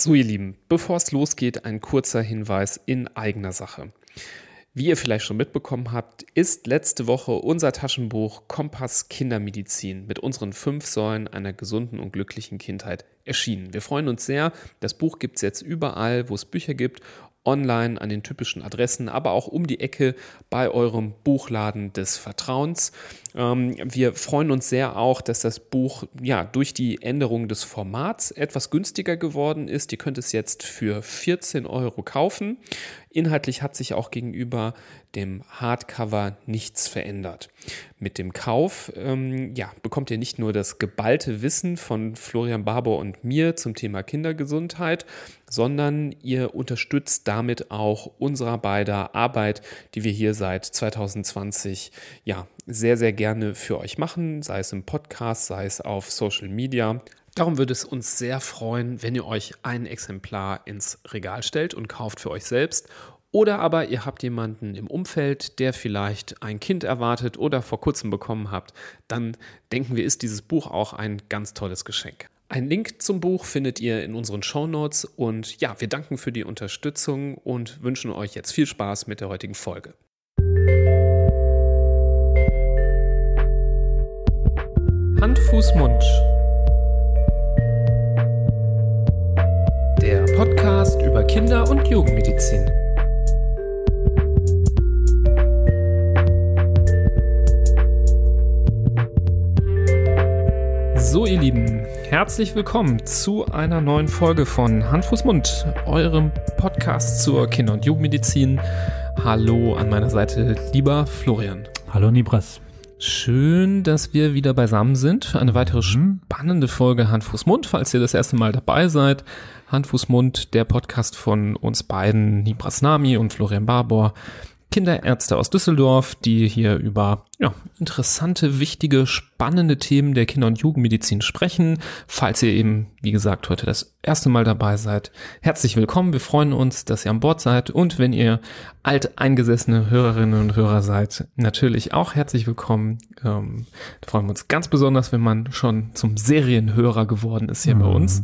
So, ihr Lieben, bevor es losgeht, ein kurzer Hinweis in eigener Sache. Wie ihr vielleicht schon mitbekommen habt, ist letzte Woche unser Taschenbuch Kompass Kindermedizin mit unseren fünf Säulen einer gesunden und glücklichen Kindheit erschienen. Wir freuen uns sehr. Das Buch gibt es jetzt überall, wo es Bücher gibt online an den typischen Adressen, aber auch um die Ecke bei eurem Buchladen des Vertrauens. Ähm, wir freuen uns sehr auch, dass das Buch ja durch die Änderung des Formats etwas günstiger geworden ist. Ihr könnt es jetzt für 14 Euro kaufen. Inhaltlich hat sich auch gegenüber dem Hardcover nichts verändert. Mit dem Kauf ähm, ja, bekommt ihr nicht nur das geballte Wissen von Florian Barbour und mir zum Thema Kindergesundheit, sondern ihr unterstützt damit auch unserer beider Arbeit, die wir hier seit 2020 ja sehr, sehr gerne für euch machen, sei es im Podcast, sei es auf Social Media. Darum würde es uns sehr freuen, wenn ihr euch ein Exemplar ins Regal stellt und kauft für euch selbst. Oder aber ihr habt jemanden im Umfeld, der vielleicht ein Kind erwartet oder vor kurzem bekommen habt. Dann denken wir, ist dieses Buch auch ein ganz tolles Geschenk. Ein Link zum Buch findet ihr in unseren Show Notes und ja, wir danken für die Unterstützung und wünschen euch jetzt viel Spaß mit der heutigen Folge. Hand, Fuß, Mund Podcast über Kinder- und Jugendmedizin. So, ihr Lieben, herzlich willkommen zu einer neuen Folge von Hand, Fuß, Mund, eurem Podcast zur Kinder- und Jugendmedizin. Hallo an meiner Seite, lieber Florian. Hallo, Nibras. Schön, dass wir wieder beisammen sind für eine weitere mhm. spannende Folge Hand, Fuß, Mund. Falls ihr das erste Mal dabei seid, Hand, Fuß, Mund, der Podcast von uns beiden, Nibras Nami und Florian Barbour. Kinderärzte aus Düsseldorf, die hier über ja, interessante, wichtige, spannende Themen der Kinder- und Jugendmedizin sprechen. Falls ihr eben, wie gesagt, heute das erste Mal dabei seid, herzlich willkommen. Wir freuen uns, dass ihr an Bord seid. Und wenn ihr alteingesessene Hörerinnen und Hörer seid, natürlich auch herzlich willkommen. Ähm, freuen wir uns ganz besonders, wenn man schon zum Serienhörer geworden ist hier mhm. bei uns.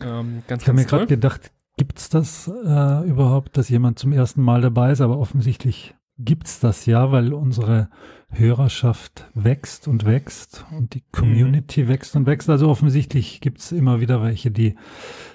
Ähm, ganz, ich habe mir gerade gedacht, Gibt es das äh, überhaupt, dass jemand zum ersten Mal dabei ist? Aber offensichtlich gibt es das ja, weil unsere Hörerschaft wächst und wächst und die Community mhm. wächst und wächst. Also offensichtlich gibt es immer wieder welche, die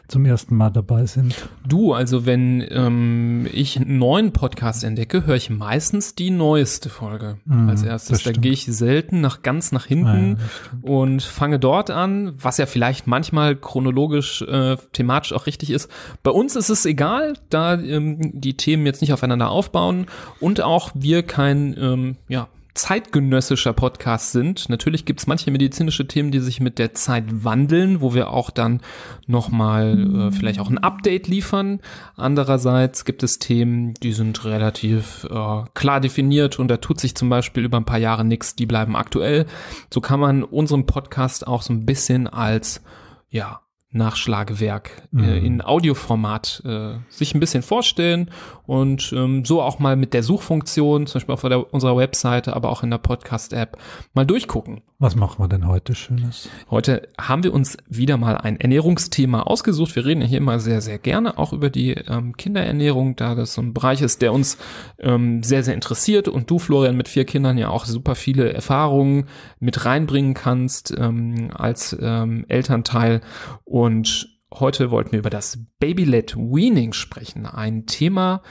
zum ersten Mal dabei sind. Du, also wenn ähm, ich einen neuen Podcast entdecke, höre ich meistens die neueste Folge mhm, als erstes. Da gehe ich selten nach ganz nach hinten ja, und fange dort an, was ja vielleicht manchmal chronologisch, äh, thematisch auch richtig ist. Bei uns ist es egal, da ähm, die Themen jetzt nicht aufeinander aufbauen und auch wir kein ähm, ja, zeitgenössischer Podcast sind. Natürlich gibt es manche medizinische Themen, die sich mit der Zeit wandeln, wo wir auch dann nochmal äh, vielleicht auch ein Update liefern. Andererseits gibt es Themen, die sind relativ äh, klar definiert und da tut sich zum Beispiel über ein paar Jahre nichts, die bleiben aktuell. So kann man unseren Podcast auch so ein bisschen als ja, Nachschlagewerk äh, mhm. äh, in Audioformat äh, sich ein bisschen vorstellen und ähm, so auch mal mit der Suchfunktion, zum Beispiel auf der, unserer Webseite, aber auch in der Podcast-App, mal durchgucken. Was machen wir denn heute Schönes? Heute haben wir uns wieder mal ein Ernährungsthema ausgesucht. Wir reden hier immer sehr, sehr gerne auch über die ähm, Kinderernährung, da das so ein Bereich ist, der uns ähm, sehr, sehr interessiert und du, Florian, mit vier Kindern ja auch super viele Erfahrungen mit reinbringen kannst ähm, als ähm, Elternteil. Und heute wollten wir über das Baby-led Weaning sprechen. Ein Thema,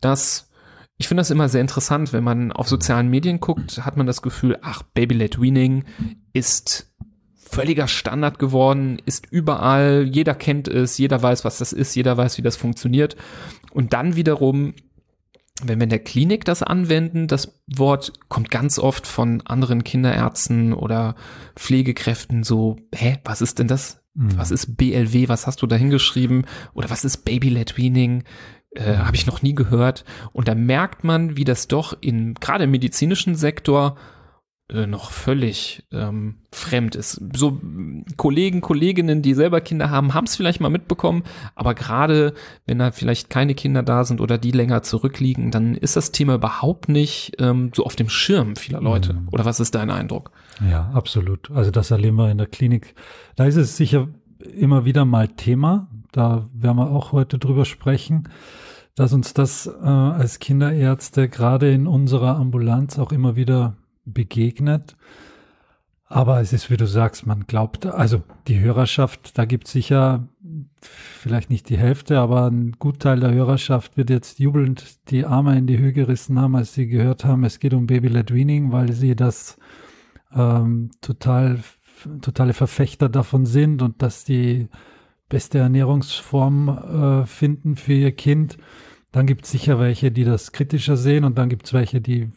das ich finde das immer sehr interessant, wenn man auf sozialen Medien guckt, hat man das Gefühl, ach, Baby-led Weaning ist völliger Standard geworden, ist überall, jeder kennt es, jeder weiß, was das ist, jeder weiß, wie das funktioniert. Und dann wiederum, wenn wir in der Klinik das anwenden, das Wort kommt ganz oft von anderen Kinderärzten oder Pflegekräften so, hä, was ist denn das? Mhm. Was ist BLW? Was hast du da hingeschrieben? Oder was ist Baby-led Weaning? Äh, Habe ich noch nie gehört. Und da merkt man, wie das doch in gerade im medizinischen Sektor äh, noch völlig ähm, fremd ist. So Kollegen, Kolleginnen, die selber Kinder haben, haben es vielleicht mal mitbekommen, aber gerade wenn da vielleicht keine Kinder da sind oder die länger zurückliegen, dann ist das Thema überhaupt nicht ähm, so auf dem Schirm vieler Leute. Mhm. Oder was ist dein Eindruck? Ja, absolut. Also das erleben wir in der Klinik. Da ist es sicher immer wieder mal Thema, da werden wir auch heute drüber sprechen, dass uns das äh, als Kinderärzte gerade in unserer Ambulanz auch immer wieder begegnet. Aber es ist, wie du sagst, man glaubt, also die Hörerschaft, da gibt es sicher vielleicht nicht die Hälfte, aber ein Gutteil der Hörerschaft wird jetzt jubelnd die Arme in die Höhe gerissen haben, als sie gehört haben, es geht um Baby-led Weaning, weil sie das ähm, total, totale Verfechter davon sind und dass die beste Ernährungsform äh, finden für ihr Kind. Dann gibt es sicher welche, die das kritischer sehen und dann gibt es welche, die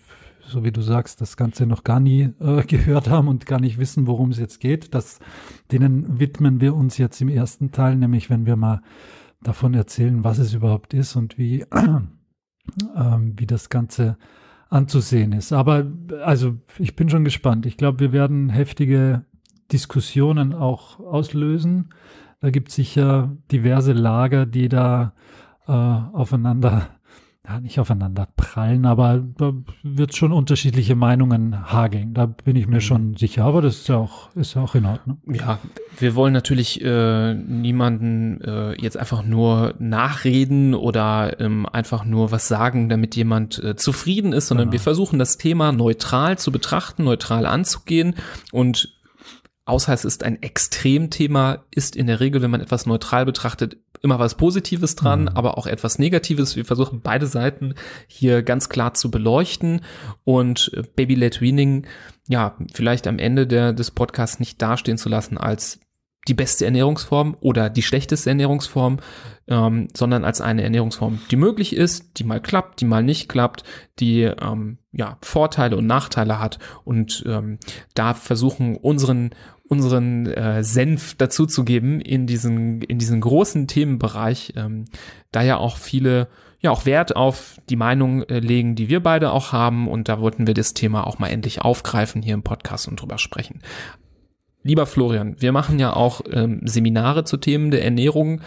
so wie du sagst, das Ganze noch gar nie äh, gehört haben und gar nicht wissen, worum es jetzt geht. Das, denen widmen wir uns jetzt im ersten Teil, nämlich wenn wir mal davon erzählen, was es überhaupt ist und wie, äh, wie das Ganze anzusehen ist. Aber also ich bin schon gespannt. Ich glaube, wir werden heftige Diskussionen auch auslösen. Da gibt es sicher diverse Lager, die da äh, aufeinander ja, nicht aufeinander prallen, aber da wird schon unterschiedliche Meinungen hageln. Da bin ich mir mhm. schon sicher. Aber das ist ja auch, ist ja auch in Ordnung. Ja, wir wollen natürlich äh, niemanden äh, jetzt einfach nur nachreden oder ähm, einfach nur was sagen, damit jemand äh, zufrieden ist, sondern genau. wir versuchen das Thema neutral zu betrachten, neutral anzugehen und Außer es ist ein Extremthema, ist in der Regel, wenn man etwas neutral betrachtet, immer was Positives dran, mhm. aber auch etwas Negatives. Wir versuchen beide Seiten hier ganz klar zu beleuchten und äh, Baby-led Weaning, ja, vielleicht am Ende der, des Podcasts nicht dastehen zu lassen als die beste Ernährungsform oder die schlechteste Ernährungsform, ähm, sondern als eine Ernährungsform, die möglich ist, die mal klappt, die mal nicht klappt, die ähm, ja Vorteile und Nachteile hat und ähm, da versuchen unseren unseren äh, Senf dazuzugeben in diesen, in diesen großen Themenbereich, ähm, da ja auch viele ja auch Wert auf die Meinung äh, legen, die wir beide auch haben. Und da wollten wir das Thema auch mal endlich aufgreifen hier im Podcast und drüber sprechen. Lieber Florian, wir machen ja auch ähm, Seminare zu Themen der Ernährung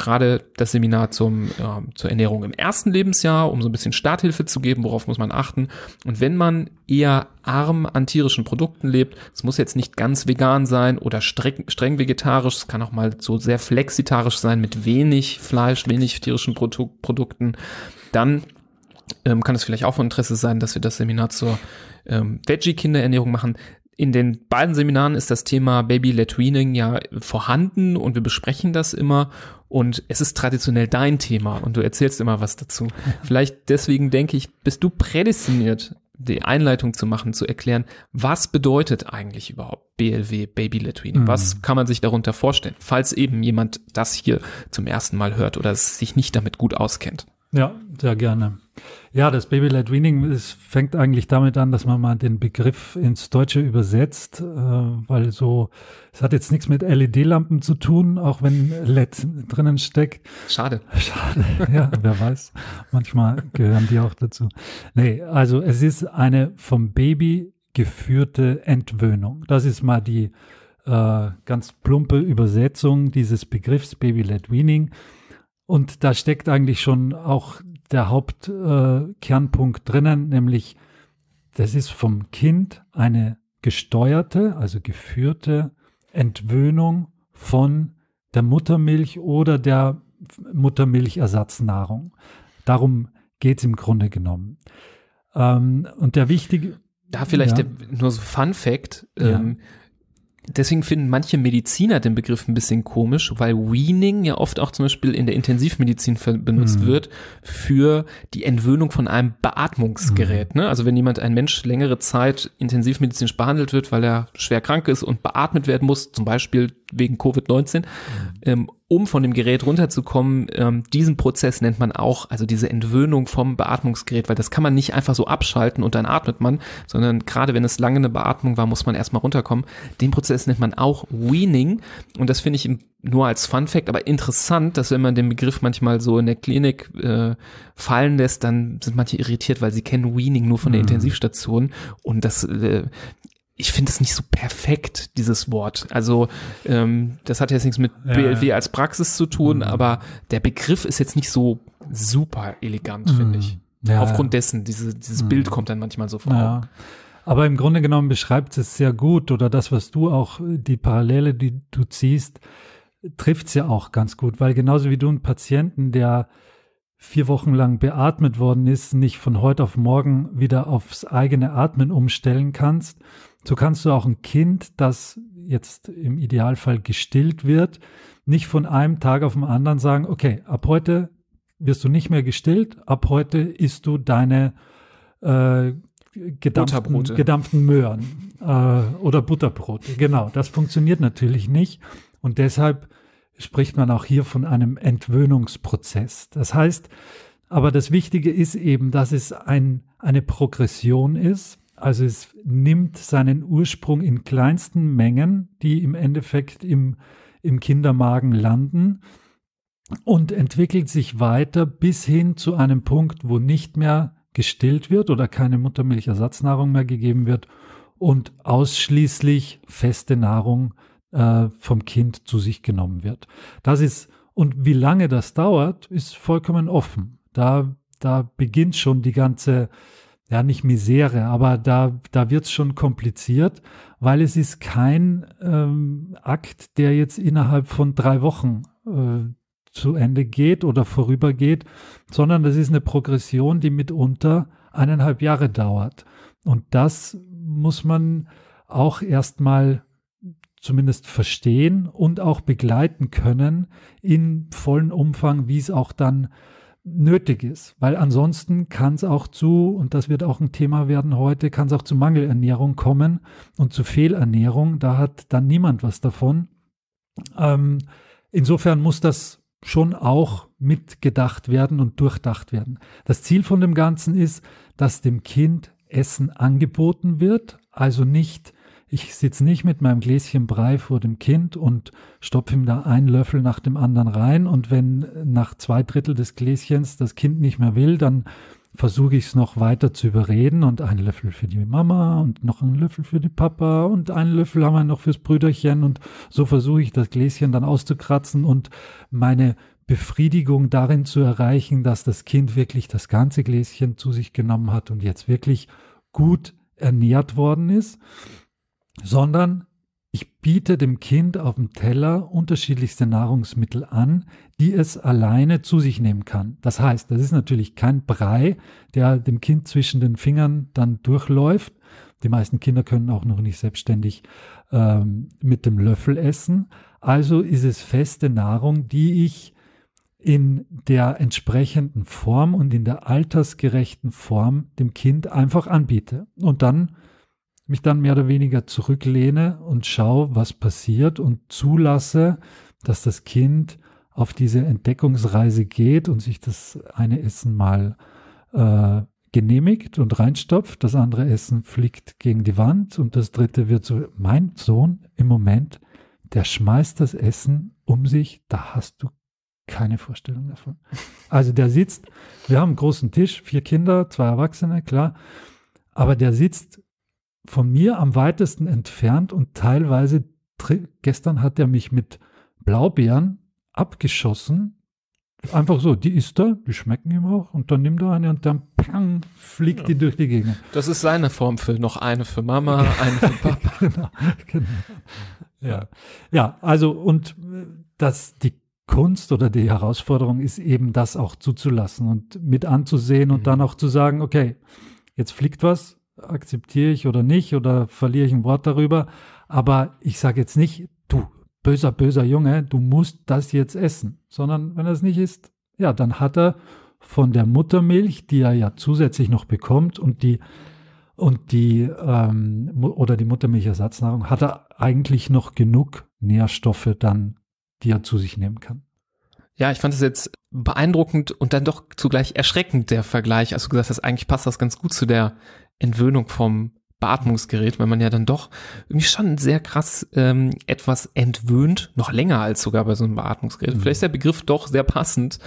gerade das Seminar zum, äh, zur Ernährung im ersten Lebensjahr, um so ein bisschen Starthilfe zu geben, worauf muss man achten. Und wenn man eher arm an tierischen Produkten lebt, es muss jetzt nicht ganz vegan sein oder streng, streng vegetarisch, es kann auch mal so sehr flexitarisch sein mit wenig Fleisch, wenig tierischen Produ Produkten, dann ähm, kann es vielleicht auch von Interesse sein, dass wir das Seminar zur ähm, Veggie-Kinderernährung machen. In den beiden Seminaren ist das Thema Baby-led Weaning ja vorhanden und wir besprechen das immer und es ist traditionell dein Thema und du erzählst immer was dazu. Vielleicht deswegen denke ich, bist du prädestiniert, die Einleitung zu machen, zu erklären, was bedeutet eigentlich überhaupt BLW, Baby-led Weaning? Mhm. Was kann man sich darunter vorstellen, falls eben jemand das hier zum ersten Mal hört oder sich nicht damit gut auskennt? Ja, sehr gerne. Ja, das Baby-led Weaning es fängt eigentlich damit an, dass man mal den Begriff ins Deutsche übersetzt, äh, weil so, es hat jetzt nichts mit LED-Lampen zu tun, auch wenn LED drinnen steckt. Schade. Schade, ja, wer weiß. Manchmal gehören die auch dazu. Nee, also es ist eine vom Baby geführte Entwöhnung. Das ist mal die äh, ganz plumpe Übersetzung dieses Begriffs Baby-led Weaning. Und da steckt eigentlich schon auch der Hauptkernpunkt äh, drinnen, nämlich das ist vom Kind eine gesteuerte, also geführte Entwöhnung von der Muttermilch oder der Muttermilchersatznahrung. Darum geht es im Grunde genommen. Ähm, und der wichtige. Da vielleicht ja. der, nur so Fun Fact. Ähm, ja deswegen finden manche Mediziner den Begriff ein bisschen komisch, weil Weaning ja oft auch zum Beispiel in der Intensivmedizin benutzt mhm. wird für die Entwöhnung von einem Beatmungsgerät. Mhm. Ne? Also wenn jemand, ein Mensch längere Zeit intensivmedizinisch behandelt wird, weil er schwer krank ist und beatmet werden muss, zum Beispiel wegen Covid-19, mhm. ähm, um von dem Gerät runterzukommen, ähm, diesen Prozess nennt man auch, also diese Entwöhnung vom Beatmungsgerät, weil das kann man nicht einfach so abschalten und dann atmet man, sondern gerade wenn es lange eine Beatmung war, muss man erstmal runterkommen. Den Prozess nennt man auch Weaning und das finde ich nur als Fun Fact, aber interessant, dass wenn man den Begriff manchmal so in der Klinik äh, fallen lässt, dann sind manche irritiert, weil sie kennen Weaning nur von der mhm. Intensivstation und das äh, ich finde es nicht so perfekt, dieses Wort. Also ähm, das hat jetzt nichts mit ja, BLW als Praxis zu tun, mhm. aber der Begriff ist jetzt nicht so super elegant, mhm. finde ich. Ja. Aufgrund dessen, diese, dieses mhm. Bild kommt dann manchmal so vor. Ja. Aber im Grunde genommen beschreibt es sehr gut oder das, was du auch, die Parallele, die du ziehst, trifft es ja auch ganz gut, weil genauso wie du einen Patienten, der vier Wochen lang beatmet worden ist, nicht von heute auf morgen wieder aufs eigene Atmen umstellen kannst, so kannst du auch ein Kind, das jetzt im Idealfall gestillt wird, nicht von einem Tag auf den anderen sagen, okay, ab heute wirst du nicht mehr gestillt, ab heute isst du deine äh, gedampften, gedampften Möhren äh, oder Butterbrote. Genau, das funktioniert natürlich nicht und deshalb spricht man auch hier von einem Entwöhnungsprozess. Das heißt, aber das Wichtige ist eben, dass es ein, eine Progression ist. Also es nimmt seinen Ursprung in kleinsten Mengen, die im Endeffekt im, im Kindermagen landen und entwickelt sich weiter bis hin zu einem Punkt, wo nicht mehr gestillt wird oder keine Muttermilchersatznahrung mehr gegeben wird und ausschließlich feste Nahrung äh, vom Kind zu sich genommen wird. Das ist, und wie lange das dauert, ist vollkommen offen. Da, da beginnt schon die ganze, ja nicht Misere, aber da, da wird es schon kompliziert, weil es ist kein ähm, Akt, der jetzt innerhalb von drei Wochen äh, zu Ende geht oder vorübergeht, sondern das ist eine Progression, die mitunter eineinhalb Jahre dauert. Und das muss man auch erstmal zumindest verstehen und auch begleiten können in vollen Umfang, wie es auch dann nötig ist. Weil ansonsten kann es auch zu, und das wird auch ein Thema werden heute, kann es auch zu Mangelernährung kommen und zu Fehlernährung. Da hat dann niemand was davon. Ähm, insofern muss das schon auch mitgedacht werden und durchdacht werden. Das Ziel von dem Ganzen ist, dass dem Kind Essen angeboten wird, also nicht, ich sitze nicht mit meinem Gläschen Brei vor dem Kind und stopfe ihm da einen Löffel nach dem anderen rein. Und wenn nach zwei Drittel des Gläschens das Kind nicht mehr will, dann versuche ich es noch weiter zu überreden und einen Löffel für die Mama und noch einen Löffel für die Papa und einen Löffel haben wir noch fürs Brüderchen. Und so versuche ich das Gläschen dann auszukratzen und meine Befriedigung darin zu erreichen, dass das Kind wirklich das ganze Gläschen zu sich genommen hat und jetzt wirklich gut ernährt worden ist, sondern ich biete dem Kind auf dem Teller unterschiedlichste Nahrungsmittel an, die es alleine zu sich nehmen kann. Das heißt, das ist natürlich kein Brei, der dem Kind zwischen den Fingern dann durchläuft. Die meisten Kinder können auch noch nicht selbstständig ähm, mit dem Löffel essen. Also ist es feste Nahrung, die ich in der entsprechenden Form und in der altersgerechten Form dem Kind einfach anbiete. Und dann mich dann mehr oder weniger zurücklehne und schaue, was passiert und zulasse, dass das Kind auf diese Entdeckungsreise geht und sich das eine Essen mal äh, genehmigt und reinstopft, das andere Essen fliegt gegen die Wand und das dritte wird so, mein Sohn im Moment, der schmeißt das Essen um sich, da hast du keine Vorstellung davon. Also der sitzt, wir haben einen großen Tisch, vier Kinder, zwei Erwachsene, klar, aber der sitzt von mir am weitesten entfernt und teilweise, gestern hat er mich mit Blaubeeren abgeschossen. Einfach so, die isst er, die schmecken ihm auch und dann nimmt er eine und dann pang, fliegt ja. die durch die Gegend. Das ist seine Form für noch eine für Mama, eine für Papa. genau, genau. Ja. ja, also und das, die Kunst oder die Herausforderung ist eben das auch zuzulassen und mit anzusehen und mhm. dann auch zu sagen, okay, jetzt fliegt was, akzeptiere ich oder nicht oder verliere ich ein Wort darüber. Aber ich sage jetzt nicht, du böser, böser Junge, du musst das jetzt essen, sondern wenn er es nicht isst, ja, dann hat er von der Muttermilch, die er ja zusätzlich noch bekommt und die und die ähm, oder die Muttermilchersatznahrung hat er eigentlich noch genug Nährstoffe dann, die er zu sich nehmen kann. Ja, ich fand es jetzt beeindruckend und dann doch zugleich erschreckend, der Vergleich. Also du gesagt hast, eigentlich passt das ganz gut zu der Entwöhnung vom Beatmungsgerät, weil man ja dann doch irgendwie schon sehr krass ähm, etwas entwöhnt, noch länger als sogar bei so einem Beatmungsgerät. Mhm. Vielleicht ist der Begriff doch sehr passend,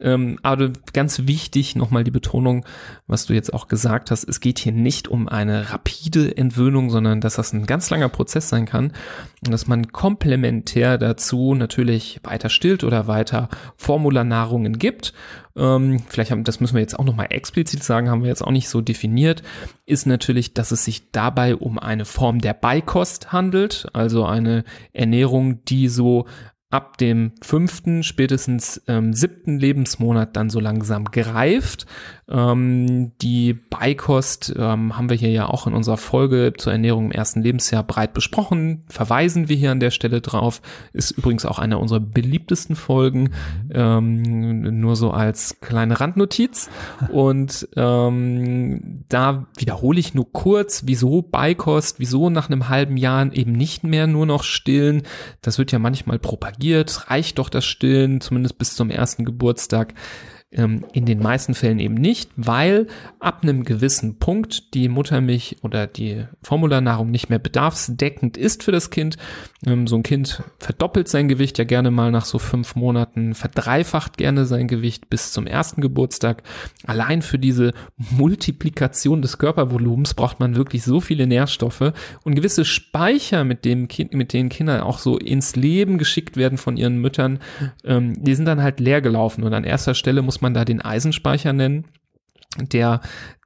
ähm, aber ganz wichtig nochmal die Betonung, was du jetzt auch gesagt hast, es geht hier nicht um eine rapide Entwöhnung, sondern dass das ein ganz langer Prozess sein kann und dass man komplementär dazu natürlich weiter stillt oder weiter Formularnahrungen gibt ähm, vielleicht haben, das müssen wir jetzt auch nochmal explizit sagen, haben wir jetzt auch nicht so definiert, ist natürlich, dass es sich dabei um eine Form der Beikost handelt, also eine Ernährung, die so ab dem fünften, spätestens ähm, siebten Lebensmonat dann so langsam greift. Ähm, die Beikost ähm, haben wir hier ja auch in unserer Folge zur Ernährung im ersten Lebensjahr breit besprochen. Verweisen wir hier an der Stelle drauf. Ist übrigens auch eine unserer beliebtesten Folgen. Ähm, nur so als kleine Randnotiz. Und ähm, da wiederhole ich nur kurz, wieso Beikost, wieso nach einem halben Jahr eben nicht mehr nur noch stillen. Das wird ja manchmal propagiert reicht doch das Stillen, zumindest bis zum ersten Geburtstag. Ähm, in den meisten Fällen eben nicht, weil ab einem gewissen Punkt die Muttermilch oder die Formularnahrung nicht mehr bedarfsdeckend ist für das Kind. Ähm, so ein Kind verdoppelt sein Gewicht ja gerne mal nach so fünf Monaten, verdreifacht gerne sein Gewicht bis zum ersten Geburtstag. Allein für diese Multiplikation des Körpervolumens braucht man wirklich so viele Nährstoffe und gewisse Speicher, mit, dem kind, mit denen Kinder auch so ins Leben geschickt werden von ihren Müttern, ähm, die sind dann halt leer gelaufen und an erster Stelle muss man da den Eisenspeicher nennen der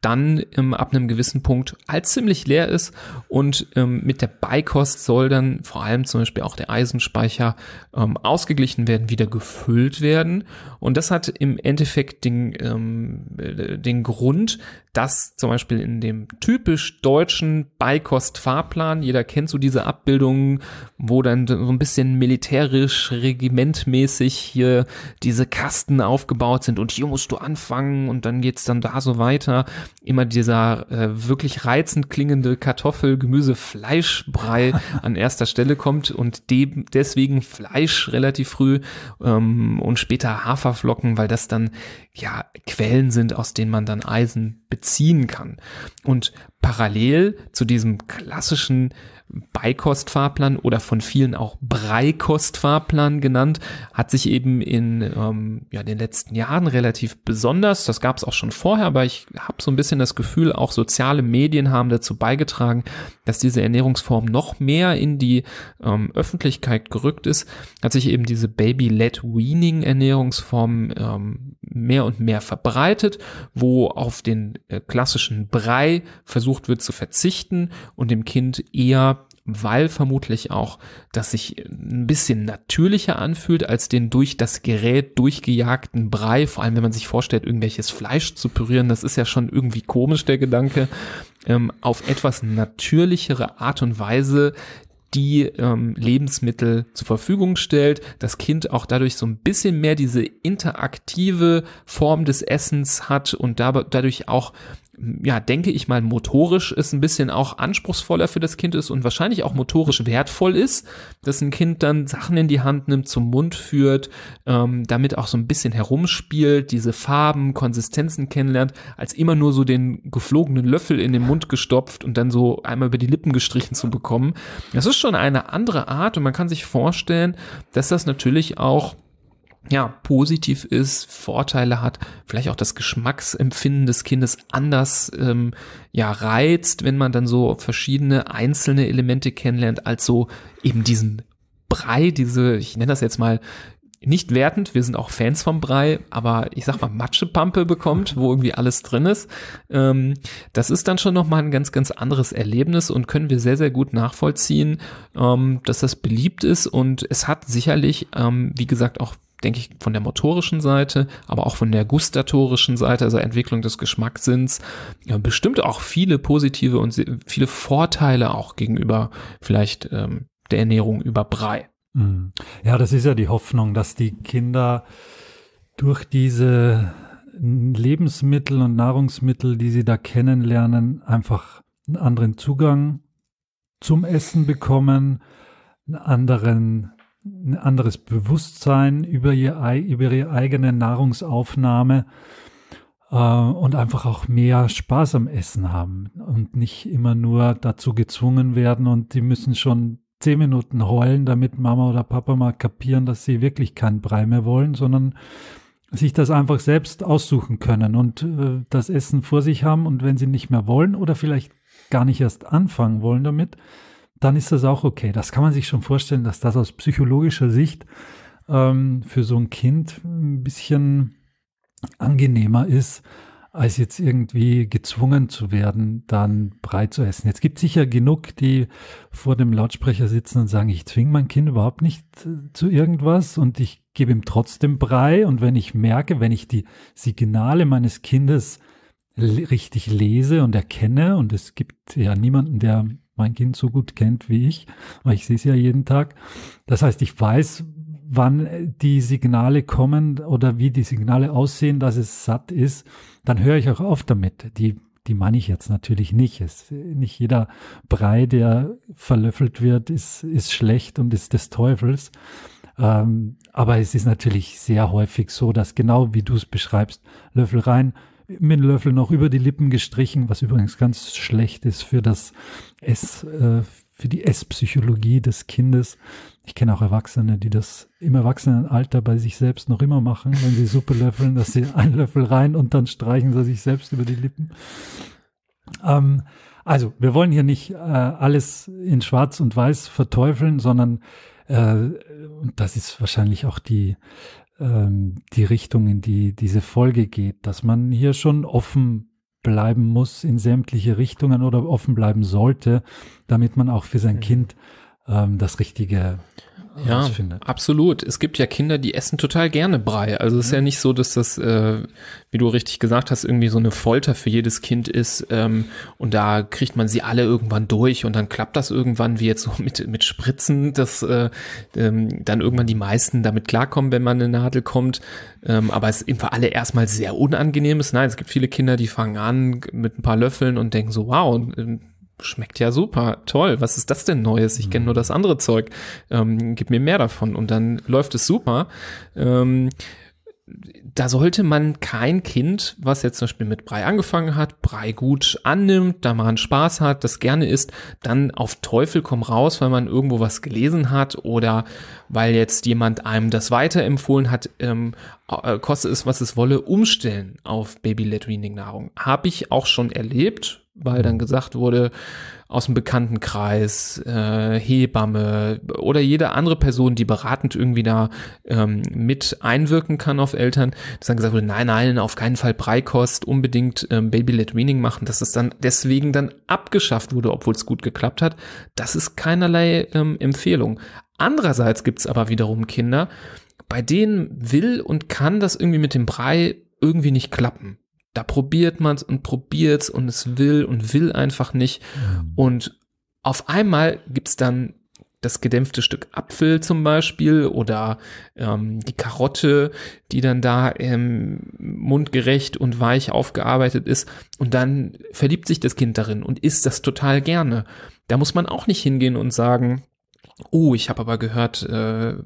dann ähm, ab einem gewissen Punkt halt ziemlich leer ist und ähm, mit der Beikost soll dann vor allem zum Beispiel auch der Eisenspeicher ähm, ausgeglichen werden, wieder gefüllt werden. Und das hat im Endeffekt den, ähm, den Grund, dass zum Beispiel in dem typisch deutschen Beikost-Fahrplan, jeder kennt so diese Abbildungen, wo dann so ein bisschen militärisch, regimentmäßig hier diese Kasten aufgebaut sind und hier musst du anfangen und dann geht's dann da so weiter immer dieser äh, wirklich reizend klingende Kartoffel, Gemüse, Fleischbrei an erster Stelle kommt und de deswegen Fleisch relativ früh ähm, und später Haferflocken, weil das dann ja Quellen sind, aus denen man dann Eisen beziehen kann. Und parallel zu diesem klassischen Beikostfahrplan oder von vielen auch Breikostfahrplan genannt, hat sich eben in ähm, ja, den letzten Jahren relativ besonders, das gab es auch schon vorher, aber ich habe so ein bisschen das Gefühl, auch soziale Medien haben dazu beigetragen, dass diese Ernährungsform noch mehr in die ähm, Öffentlichkeit gerückt ist, hat sich eben diese Baby-led Weaning Ernährungsform ähm, mehr und mehr verbreitet, wo auf den äh, klassischen Brei versucht wird zu verzichten und dem Kind eher weil vermutlich auch, dass sich ein bisschen natürlicher anfühlt als den durch das Gerät durchgejagten Brei. Vor allem, wenn man sich vorstellt, irgendwelches Fleisch zu pürieren, das ist ja schon irgendwie komisch, der Gedanke, ähm, auf etwas natürlichere Art und Weise die ähm, Lebensmittel zur Verfügung stellt, das Kind auch dadurch so ein bisschen mehr diese interaktive Form des Essens hat und dadurch auch ja, denke ich mal, motorisch ist ein bisschen auch anspruchsvoller für das Kind ist und wahrscheinlich auch motorisch wertvoll ist, dass ein Kind dann Sachen in die Hand nimmt, zum Mund führt, ähm, damit auch so ein bisschen herumspielt, diese Farben, Konsistenzen kennenlernt, als immer nur so den geflogenen Löffel in den Mund gestopft und dann so einmal über die Lippen gestrichen zu bekommen. Das ist schon eine andere Art und man kann sich vorstellen, dass das natürlich auch ja, positiv ist, Vorteile hat, vielleicht auch das Geschmacksempfinden des Kindes anders ähm, ja reizt, wenn man dann so verschiedene einzelne Elemente kennenlernt, als so eben diesen Brei, diese, ich nenne das jetzt mal nicht wertend, wir sind auch Fans vom Brei, aber ich sag mal Matschepampe bekommt, wo irgendwie alles drin ist. Ähm, das ist dann schon nochmal ein ganz, ganz anderes Erlebnis und können wir sehr, sehr gut nachvollziehen, ähm, dass das beliebt ist und es hat sicherlich, ähm, wie gesagt, auch denke ich, von der motorischen Seite, aber auch von der gustatorischen Seite, also Entwicklung des Geschmackssinns, bestimmt auch viele positive und viele Vorteile auch gegenüber vielleicht ähm, der Ernährung über Brei. Mhm. Ja, das ist ja die Hoffnung, dass die Kinder durch diese Lebensmittel und Nahrungsmittel, die sie da kennenlernen, einfach einen anderen Zugang zum Essen bekommen, einen anderen ein anderes Bewusstsein über, ihr, über ihre eigene Nahrungsaufnahme äh, und einfach auch mehr Spaß am Essen haben und nicht immer nur dazu gezwungen werden und die müssen schon zehn Minuten heulen, damit Mama oder Papa mal kapieren, dass sie wirklich keinen Brei mehr wollen, sondern sich das einfach selbst aussuchen können und äh, das Essen vor sich haben und wenn sie nicht mehr wollen oder vielleicht gar nicht erst anfangen wollen damit, dann ist das auch okay. Das kann man sich schon vorstellen, dass das aus psychologischer Sicht ähm, für so ein Kind ein bisschen angenehmer ist, als jetzt irgendwie gezwungen zu werden, dann Brei zu essen. Jetzt gibt sicher genug, die vor dem Lautsprecher sitzen und sagen, ich zwinge mein Kind überhaupt nicht äh, zu irgendwas und ich gebe ihm trotzdem Brei. Und wenn ich merke, wenn ich die Signale meines Kindes richtig lese und erkenne, und es gibt ja niemanden, der mein Kind so gut kennt wie ich, weil ich sehe es ja jeden Tag. Das heißt, ich weiß, wann die Signale kommen oder wie die Signale aussehen, dass es satt ist, dann höre ich auch auf damit. Die, die meine ich jetzt natürlich nicht. Es, nicht jeder Brei, der verlöffelt wird, ist, ist schlecht und ist des Teufels. Ähm, aber es ist natürlich sehr häufig so, dass genau wie du es beschreibst, Löffel rein, mit dem Löffel noch über die Lippen gestrichen, was übrigens ganz schlecht ist für das Ess, äh, für die Esspsychologie des Kindes. Ich kenne auch Erwachsene, die das im Erwachsenenalter bei sich selbst noch immer machen, wenn sie Suppe löffeln, dass sie einen Löffel rein und dann streichen sie sich selbst über die Lippen. Ähm, also, wir wollen hier nicht äh, alles in Schwarz und Weiß verteufeln, sondern äh, und das ist wahrscheinlich auch die ähm, die Richtung, in die diese Folge geht, dass man hier schon offen bleiben muss in sämtliche Richtungen oder offen bleiben sollte, damit man auch für sein mhm. Kind ähm, das Richtige ja, absolut. Es gibt ja Kinder, die essen total gerne Brei. Also es ist ja nicht so, dass das, äh, wie du richtig gesagt hast, irgendwie so eine Folter für jedes Kind ist. Ähm, und da kriegt man sie alle irgendwann durch und dann klappt das irgendwann, wie jetzt so mit, mit Spritzen, dass äh, ähm, dann irgendwann die meisten damit klarkommen, wenn man eine Nadel kommt. Ähm, aber es ist für alle erstmal sehr unangenehm ist. Nein, es gibt viele Kinder, die fangen an mit ein paar Löffeln und denken so, wow, schmeckt ja super, toll, was ist das denn Neues? Ich kenne nur das andere Zeug, ähm, gib mir mehr davon und dann läuft es super. Ähm, da sollte man kein Kind, was jetzt zum Beispiel mit Brei angefangen hat, Brei gut annimmt, da einen Spaß hat, das gerne isst, dann auf Teufel komm raus, weil man irgendwo was gelesen hat oder weil jetzt jemand einem das weiterempfohlen hat, ähm, äh, koste es, was es wolle, umstellen auf Baby-led-Weaning-Nahrung. Habe ich auch schon erlebt, weil dann gesagt wurde, aus dem Bekanntenkreis, äh, Hebamme oder jede andere Person, die beratend irgendwie da ähm, mit einwirken kann auf Eltern, dass dann gesagt wurde, nein, nein, auf keinen Fall Breikost, unbedingt ähm, Baby-led Weaning machen, dass es dann deswegen dann abgeschafft wurde, obwohl es gut geklappt hat. Das ist keinerlei ähm, Empfehlung. Andererseits gibt's aber wiederum Kinder, bei denen will und kann das irgendwie mit dem Brei irgendwie nicht klappen da probiert man es und probiert es und es will und will einfach nicht. Mhm. Und auf einmal gibt's dann das gedämpfte Stück Apfel zum Beispiel oder ähm, die Karotte, die dann da ähm, mundgerecht und weich aufgearbeitet ist. Und dann verliebt sich das Kind darin und isst das total gerne. Da muss man auch nicht hingehen und sagen, oh, ich habe aber gehört, äh,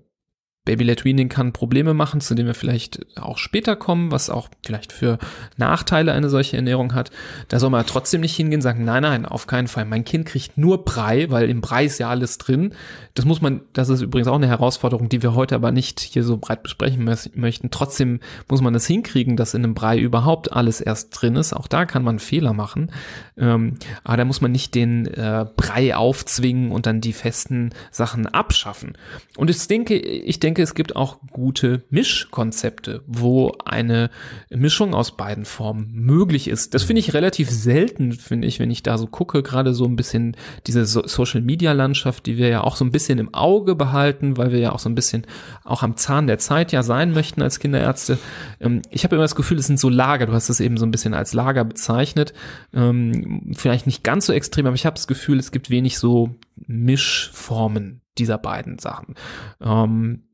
Baby-led Weaning kann Probleme machen, zu denen wir vielleicht auch später kommen, was auch vielleicht für Nachteile eine solche Ernährung hat. Da soll man trotzdem nicht hingehen und sagen, nein, nein, auf keinen Fall. Mein Kind kriegt nur Brei, weil im Brei ist ja alles drin. Das muss man, das ist übrigens auch eine Herausforderung, die wir heute aber nicht hier so breit besprechen möchten. Trotzdem muss man es hinkriegen, dass in einem Brei überhaupt alles erst drin ist. Auch da kann man Fehler machen. Ähm, aber da muss man nicht den äh, Brei aufzwingen und dann die festen Sachen abschaffen. Und ich denke, ich denke, denke, es gibt auch gute Mischkonzepte, wo eine Mischung aus beiden Formen möglich ist. Das finde ich relativ selten, finde ich, wenn ich da so gucke, gerade so ein bisschen diese so Social Media Landschaft, die wir ja auch so ein bisschen im Auge behalten, weil wir ja auch so ein bisschen auch am Zahn der Zeit ja sein möchten als Kinderärzte. Ähm, ich habe immer das Gefühl, es sind so Lager. Du hast es eben so ein bisschen als Lager bezeichnet. Ähm, vielleicht nicht ganz so extrem, aber ich habe das Gefühl, es gibt wenig so Mischformen dieser beiden Sachen. Ähm,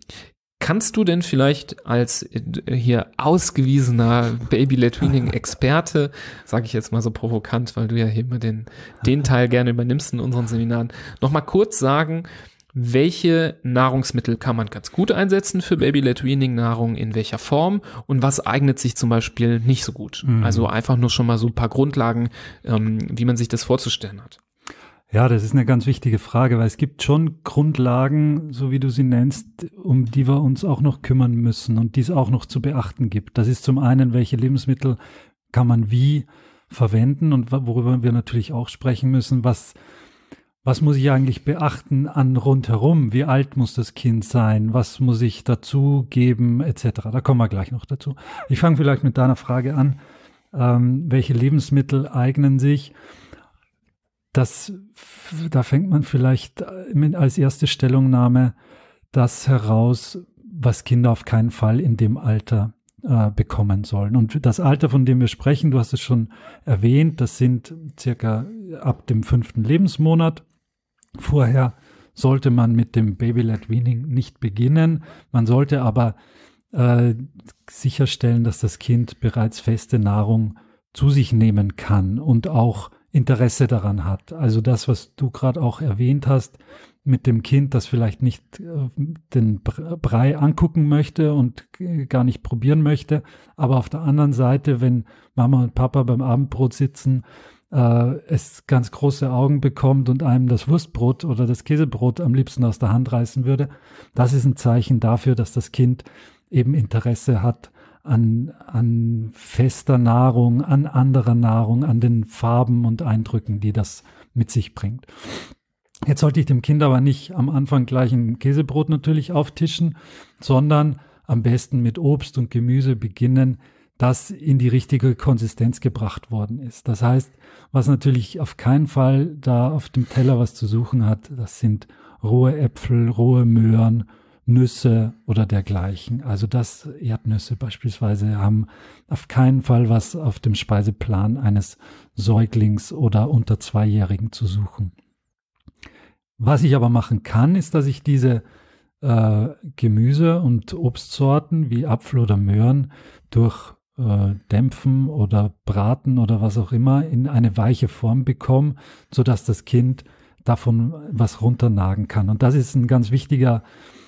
Kannst du denn vielleicht als äh, hier ausgewiesener Baby-Led-Weaning-Experte, sage ich jetzt mal so provokant, weil du ja hier immer den, den Teil gerne übernimmst in unseren Seminaren, nochmal kurz sagen, welche Nahrungsmittel kann man ganz gut einsetzen für Baby-Led-Weaning-Nahrung, in welcher Form und was eignet sich zum Beispiel nicht so gut? Mhm. Also einfach nur schon mal so ein paar Grundlagen, ähm, wie man sich das vorzustellen hat. Ja, das ist eine ganz wichtige Frage, weil es gibt schon Grundlagen, so wie du sie nennst, um die wir uns auch noch kümmern müssen und die es auch noch zu beachten gibt. Das ist zum einen, welche Lebensmittel kann man wie verwenden und worüber wir natürlich auch sprechen müssen, was was muss ich eigentlich beachten an rundherum? Wie alt muss das Kind sein? Was muss ich dazu geben, etc. Da kommen wir gleich noch dazu. Ich fange vielleicht mit deiner Frage an ähm, welche Lebensmittel eignen sich. Das, da fängt man vielleicht als erste Stellungnahme das heraus, was Kinder auf keinen Fall in dem Alter äh, bekommen sollen. Und das Alter, von dem wir sprechen, du hast es schon erwähnt, das sind circa ab dem fünften Lebensmonat. Vorher sollte man mit dem Baby-led Weaning nicht beginnen. Man sollte aber äh, sicherstellen, dass das Kind bereits feste Nahrung zu sich nehmen kann und auch Interesse daran hat. Also das, was du gerade auch erwähnt hast, mit dem Kind, das vielleicht nicht äh, den Brei angucken möchte und gar nicht probieren möchte. Aber auf der anderen Seite, wenn Mama und Papa beim Abendbrot sitzen, äh, es ganz große Augen bekommt und einem das Wurstbrot oder das Käsebrot am liebsten aus der Hand reißen würde, das ist ein Zeichen dafür, dass das Kind eben Interesse hat an, an fester Nahrung, an anderer Nahrung, an den Farben und Eindrücken, die das mit sich bringt. Jetzt sollte ich dem Kind aber nicht am Anfang gleich ein Käsebrot natürlich auftischen, sondern am besten mit Obst und Gemüse beginnen, das in die richtige Konsistenz gebracht worden ist. Das heißt, was natürlich auf keinen Fall da auf dem Teller was zu suchen hat, das sind rohe Äpfel, rohe Möhren, Nüsse oder dergleichen. Also das Erdnüsse beispielsweise haben auf keinen Fall was auf dem Speiseplan eines Säuglings oder unter Zweijährigen zu suchen. Was ich aber machen kann, ist, dass ich diese äh, Gemüse- und Obstsorten wie Apfel oder Möhren durch äh, Dämpfen oder Braten oder was auch immer in eine weiche Form bekomme, sodass das Kind davon was runternagen kann. Und das ist ein ganz wichtiger äh,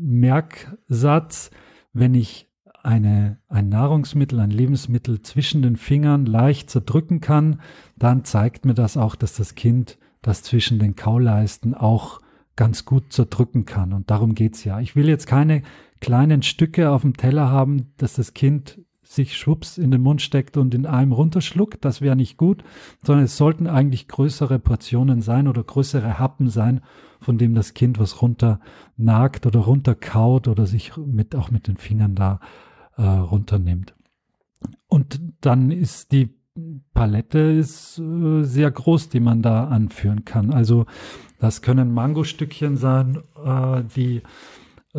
Merksatz, wenn ich eine, ein Nahrungsmittel, ein Lebensmittel zwischen den Fingern leicht zerdrücken kann, dann zeigt mir das auch, dass das Kind das zwischen den Kauleisten auch ganz gut zerdrücken kann. Und darum geht's ja. Ich will jetzt keine kleinen Stücke auf dem Teller haben, dass das Kind sich schwupps in den Mund steckt und in einem runterschluckt. Das wäre nicht gut, sondern es sollten eigentlich größere Portionen sein oder größere Happen sein, von dem das Kind was runter nagt oder runterkaut oder sich mit, auch mit den Fingern da äh, runternimmt. Und dann ist die Palette ist äh, sehr groß, die man da anführen kann. Also das können Mangostückchen sein, äh, die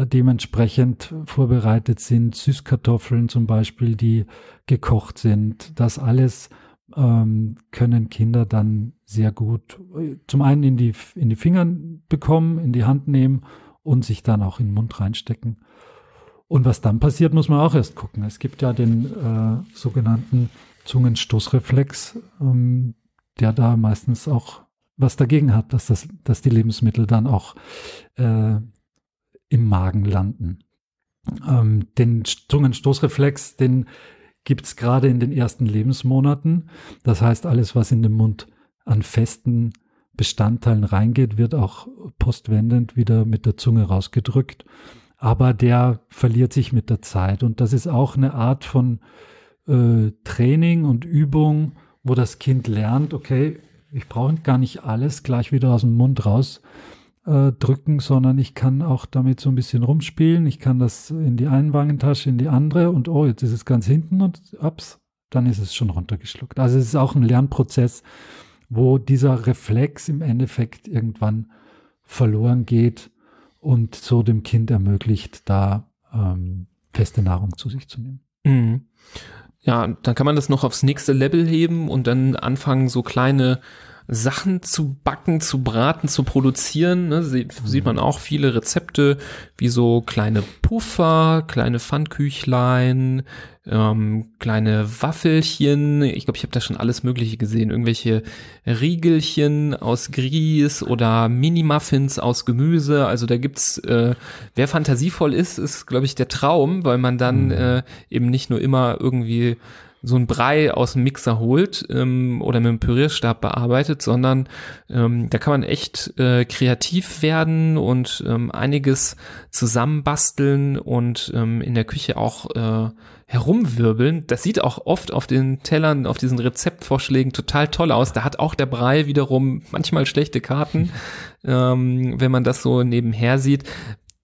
dementsprechend vorbereitet sind, Süßkartoffeln zum Beispiel, die gekocht sind. Das alles ähm, können Kinder dann sehr gut äh, zum einen in die, in die Finger bekommen, in die Hand nehmen und sich dann auch in den Mund reinstecken. Und was dann passiert, muss man auch erst gucken. Es gibt ja den äh, sogenannten Zungenstoßreflex, ähm, der da meistens auch was dagegen hat, dass, das, dass die Lebensmittel dann auch äh, im Magen landen. Ähm, den Zungenstoßreflex, den gibt es gerade in den ersten Lebensmonaten. Das heißt, alles, was in den Mund an festen Bestandteilen reingeht, wird auch postwendend wieder mit der Zunge rausgedrückt. Aber der verliert sich mit der Zeit. Und das ist auch eine Art von äh, Training und Übung, wo das Kind lernt, okay, ich brauche gar nicht alles gleich wieder aus dem Mund raus äh, drücken, sondern ich kann auch damit so ein bisschen rumspielen. Ich kann das in die einen Wangentasche, in die andere und oh, jetzt ist es ganz hinten und ups, dann ist es schon runtergeschluckt. Also es ist auch ein Lernprozess, wo dieser Reflex im Endeffekt irgendwann verloren geht und so dem Kind ermöglicht, da ähm, feste Nahrung zu sich zu nehmen. Mhm. Ja, dann kann man das noch aufs nächste Level heben und dann anfangen, so kleine Sachen zu backen, zu braten, zu produzieren. Ne? Sie, mhm. Sieht man auch viele Rezepte, wie so kleine Puffer, kleine Pfannküchlein, ähm, kleine Waffelchen. Ich glaube, ich habe da schon alles Mögliche gesehen. Irgendwelche Riegelchen aus Grieß oder Mini-Muffins aus Gemüse. Also da gibt's, äh, wer fantasievoll ist, ist, glaube ich, der Traum, weil man dann mhm. äh, eben nicht nur immer irgendwie so ein Brei aus dem Mixer holt ähm, oder mit dem Pürierstab bearbeitet, sondern ähm, da kann man echt äh, kreativ werden und ähm, einiges zusammenbasteln und ähm, in der Küche auch äh, herumwirbeln. Das sieht auch oft auf den Tellern, auf diesen Rezeptvorschlägen total toll aus. Da hat auch der Brei wiederum manchmal schlechte Karten, ähm, wenn man das so nebenher sieht.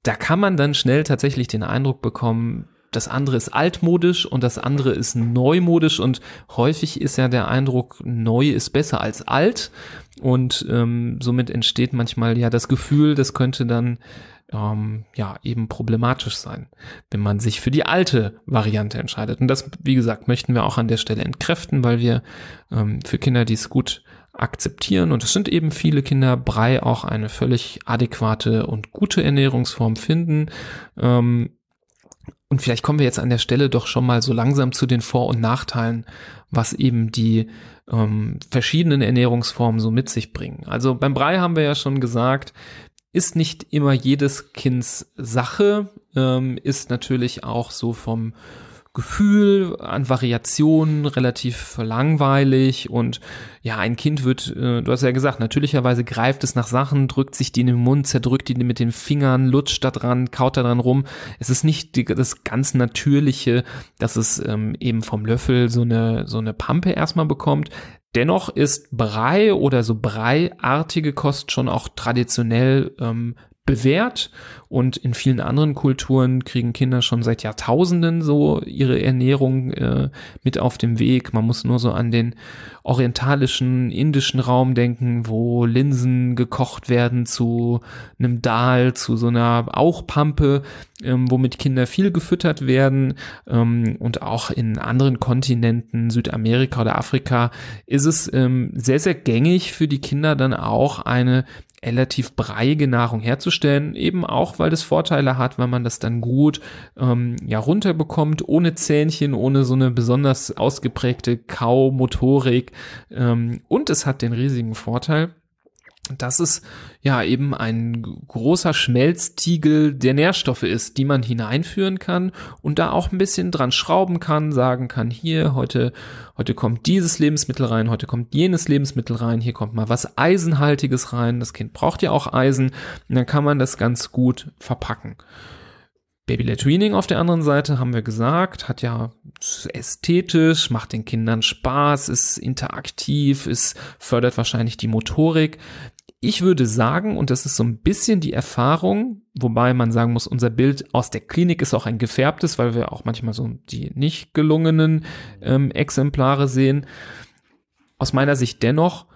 Da kann man dann schnell tatsächlich den Eindruck bekommen, das andere ist altmodisch und das andere ist neumodisch und häufig ist ja der Eindruck, neu ist besser als alt und ähm, somit entsteht manchmal ja das Gefühl, das könnte dann ähm, ja eben problematisch sein, wenn man sich für die alte Variante entscheidet. Und das, wie gesagt, möchten wir auch an der Stelle entkräften, weil wir ähm, für Kinder, die es gut akzeptieren, und es sind eben viele Kinder, Brei auch eine völlig adäquate und gute Ernährungsform finden. Ähm, und vielleicht kommen wir jetzt an der Stelle doch schon mal so langsam zu den Vor- und Nachteilen, was eben die ähm, verschiedenen Ernährungsformen so mit sich bringen. Also beim Brei haben wir ja schon gesagt, ist nicht immer jedes Kinds Sache, ähm, ist natürlich auch so vom Gefühl an Variationen relativ langweilig und ja, ein Kind wird, äh, du hast ja gesagt, natürlicherweise greift es nach Sachen, drückt sich die in den Mund, zerdrückt die mit den Fingern, lutscht da dran, kaut da dran rum. Es ist nicht die, das ganz Natürliche, dass es ähm, eben vom Löffel so eine, so eine Pampe erstmal bekommt. Dennoch ist Brei oder so Breiartige Kost schon auch traditionell ähm, bewährt und in vielen anderen Kulturen kriegen Kinder schon seit Jahrtausenden so ihre Ernährung äh, mit auf dem Weg. Man muss nur so an den orientalischen, indischen Raum denken, wo Linsen gekocht werden zu einem Dahl, zu so einer Auchpampe, ähm, womit Kinder viel gefüttert werden. Ähm, und auch in anderen Kontinenten, Südamerika oder Afrika, ist es ähm, sehr, sehr gängig für die Kinder dann auch eine relativ breiige Nahrung herzustellen, eben auch, weil das Vorteile hat, weil man das dann gut ähm, ja runterbekommt, ohne Zähnchen, ohne so eine besonders ausgeprägte Kaumotorik. Ähm, und es hat den riesigen Vorteil, dass es ja eben ein großer Schmelztiegel der Nährstoffe ist, die man hineinführen kann und da auch ein bisschen dran schrauben kann, sagen kann, hier, heute, heute kommt dieses Lebensmittel rein, heute kommt jenes Lebensmittel rein, hier kommt mal was Eisenhaltiges rein, das Kind braucht ja auch Eisen und dann kann man das ganz gut verpacken. Baby-led auf der anderen Seite haben wir gesagt, hat ja ästhetisch, macht den Kindern Spaß, ist interaktiv, ist fördert wahrscheinlich die Motorik. Ich würde sagen, und das ist so ein bisschen die Erfahrung, wobei man sagen muss, unser Bild aus der Klinik ist auch ein gefärbtes, weil wir auch manchmal so die nicht gelungenen ähm, Exemplare sehen. Aus meiner Sicht dennoch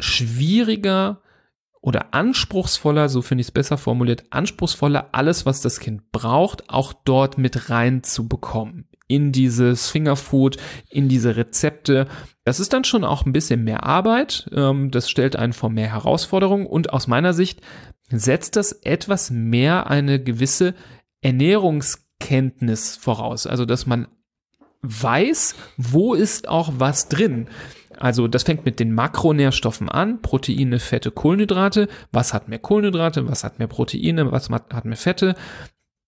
schwieriger oder anspruchsvoller, so finde ich es besser formuliert, anspruchsvoller, alles, was das Kind braucht, auch dort mit rein zu bekommen in dieses Fingerfood, in diese Rezepte. Das ist dann schon auch ein bisschen mehr Arbeit. Ähm, das stellt einen vor mehr Herausforderungen und aus meiner Sicht setzt das etwas mehr eine gewisse Ernährungskenntnis voraus. Also, dass man weiß, wo ist auch was drin. Also das fängt mit den Makronährstoffen an, Proteine, Fette, Kohlenhydrate. Was hat mehr Kohlenhydrate, was hat mehr Proteine, was hat mehr Fette?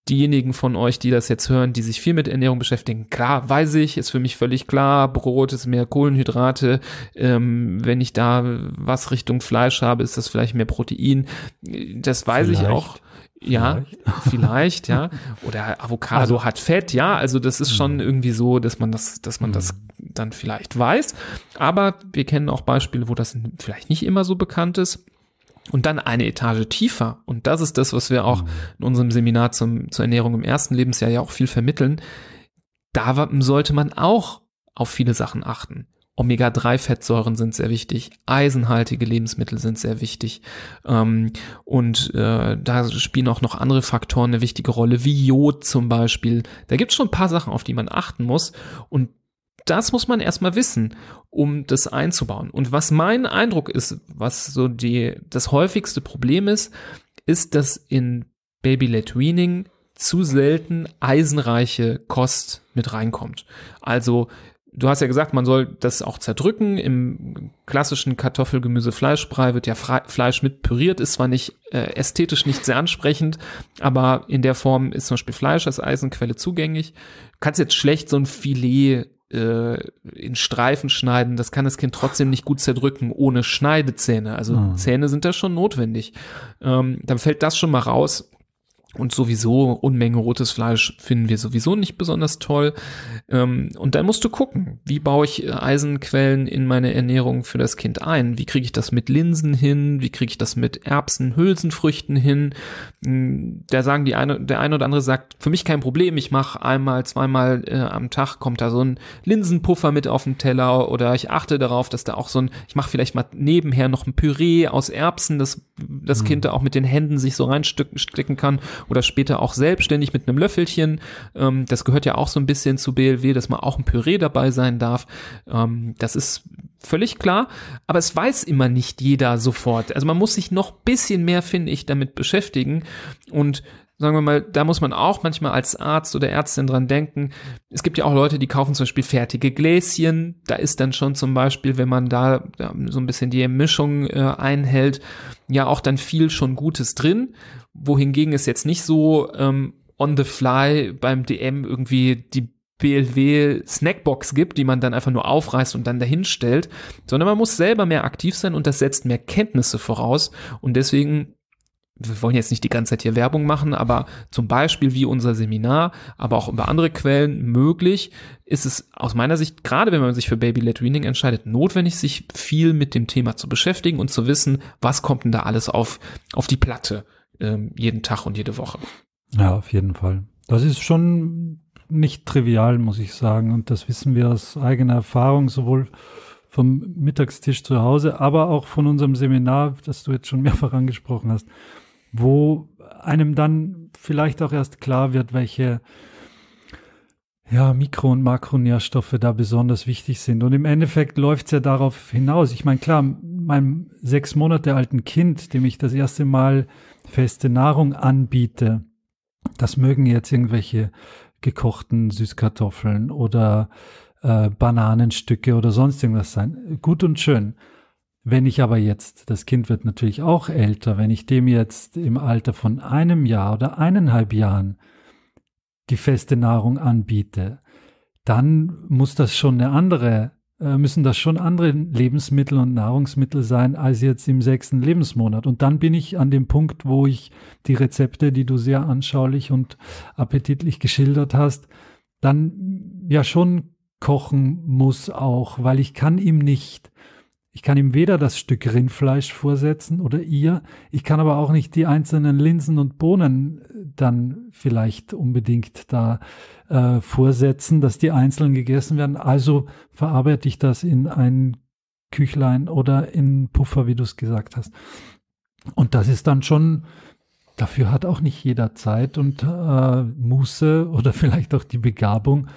Diejenigen von euch, die das jetzt hören, die sich viel mit Ernährung beschäftigen, klar, weiß ich, ist für mich völlig klar, Brot ist mehr Kohlenhydrate, ähm, wenn ich da was Richtung Fleisch habe, ist das vielleicht mehr Protein, das weiß vielleicht. ich auch. Ja, vielleicht, vielleicht ja. Oder Avocado also, hat Fett, ja. Also das ist schon mhm. irgendwie so, dass man das, dass man das mhm. dann vielleicht weiß. Aber wir kennen auch Beispiele, wo das vielleicht nicht immer so bekannt ist. Und dann eine Etage tiefer, und das ist das, was wir auch mhm. in unserem Seminar zum, zur Ernährung im ersten Lebensjahr ja auch viel vermitteln, da sollte man auch auf viele Sachen achten. Omega-3-Fettsäuren sind sehr wichtig, eisenhaltige Lebensmittel sind sehr wichtig ähm, und äh, da spielen auch noch andere Faktoren eine wichtige Rolle, wie Jod zum Beispiel. Da gibt es schon ein paar Sachen, auf die man achten muss und das muss man erstmal wissen, um das einzubauen. Und was mein Eindruck ist, was so die, das häufigste Problem ist, ist, dass in Baby-led Weaning zu selten eisenreiche Kost mit reinkommt. Also du hast ja gesagt, man soll das auch zerdrücken. Im klassischen Kartoffel-Gemüse-Fleischbrei wird ja Fleisch mit püriert, ist zwar nicht äh, ästhetisch nicht sehr ansprechend, aber in der Form ist zum Beispiel Fleisch als Eisenquelle zugänglich. Kannst jetzt schlecht so ein Filet äh, in Streifen schneiden, das kann das Kind trotzdem nicht gut zerdrücken ohne Schneidezähne. Also mhm. Zähne sind da schon notwendig. Ähm, dann fällt das schon mal raus. Und sowieso Unmenge rotes Fleisch finden wir sowieso nicht besonders toll. Ähm, und dann musst du gucken, wie baue ich Eisenquellen in meine Ernährung für das Kind ein? Wie kriege ich das mit Linsen hin? Wie kriege ich das mit Erbsen, Hülsenfrüchten hin? Hm, da sagen die eine, der eine oder andere sagt, für mich kein Problem, ich mache einmal, zweimal äh, am Tag kommt da so ein Linsenpuffer mit auf den Teller oder ich achte darauf, dass da auch so ein, ich mache vielleicht mal nebenher noch ein Püree aus Erbsen, dass das mhm. Kind da auch mit den Händen sich so reinstecken kann oder später auch selbstständig mit einem Löffelchen. Ähm, das gehört ja auch so ein bisschen zu BLW, dass man auch ein Püree dabei sein darf. Ähm, das ist völlig klar, aber es weiß immer nicht jeder sofort. Also man muss sich noch bisschen mehr, finde ich, damit beschäftigen und sagen wir mal, da muss man auch manchmal als Arzt oder Ärztin dran denken. Es gibt ja auch Leute, die kaufen zum Beispiel fertige Gläschen. Da ist dann schon zum Beispiel, wenn man da so ein bisschen die Mischung äh, einhält, ja auch dann viel schon Gutes drin. Wohingegen es jetzt nicht so ähm, on the fly beim DM irgendwie die BLW Snackbox gibt, die man dann einfach nur aufreißt und dann dahin stellt, sondern man muss selber mehr aktiv sein und das setzt mehr Kenntnisse voraus und deswegen wir wollen jetzt nicht die ganze Zeit hier Werbung machen, aber zum Beispiel wie unser Seminar, aber auch über andere Quellen möglich, ist es aus meiner Sicht, gerade wenn man sich für Baby-led Weaning entscheidet, notwendig, sich viel mit dem Thema zu beschäftigen und zu wissen, was kommt denn da alles auf, auf die Platte, ähm, jeden Tag und jede Woche. Ja, auf jeden Fall. Das ist schon nicht trivial, muss ich sagen. Und das wissen wir aus eigener Erfahrung, sowohl vom Mittagstisch zu Hause, aber auch von unserem Seminar, das du jetzt schon mehrfach angesprochen hast wo einem dann vielleicht auch erst klar wird, welche ja, Mikro- und Makronährstoffe da besonders wichtig sind. Und im Endeffekt läuft es ja darauf hinaus. Ich meine, klar, meinem sechs Monate alten Kind, dem ich das erste Mal feste Nahrung anbiete, das mögen jetzt irgendwelche gekochten Süßkartoffeln oder äh, Bananenstücke oder sonst irgendwas sein. Gut und schön. Wenn ich aber jetzt, das Kind wird natürlich auch älter, wenn ich dem jetzt im Alter von einem Jahr oder eineinhalb Jahren die feste Nahrung anbiete, dann muss das schon eine andere, äh, müssen das schon andere Lebensmittel und Nahrungsmittel sein als jetzt im sechsten Lebensmonat. Und dann bin ich an dem Punkt, wo ich die Rezepte, die du sehr anschaulich und appetitlich geschildert hast, dann ja schon kochen muss auch, weil ich kann ihm nicht ich kann ihm weder das Stück Rindfleisch vorsetzen oder ihr, ich kann aber auch nicht die einzelnen Linsen und Bohnen äh, dann vielleicht unbedingt da äh, vorsetzen, dass die einzeln gegessen werden. Also verarbeite ich das in ein Küchlein oder in Puffer, wie du es gesagt hast. Und das ist dann schon, dafür hat auch nicht jeder Zeit und äh, Muße oder vielleicht auch die Begabung.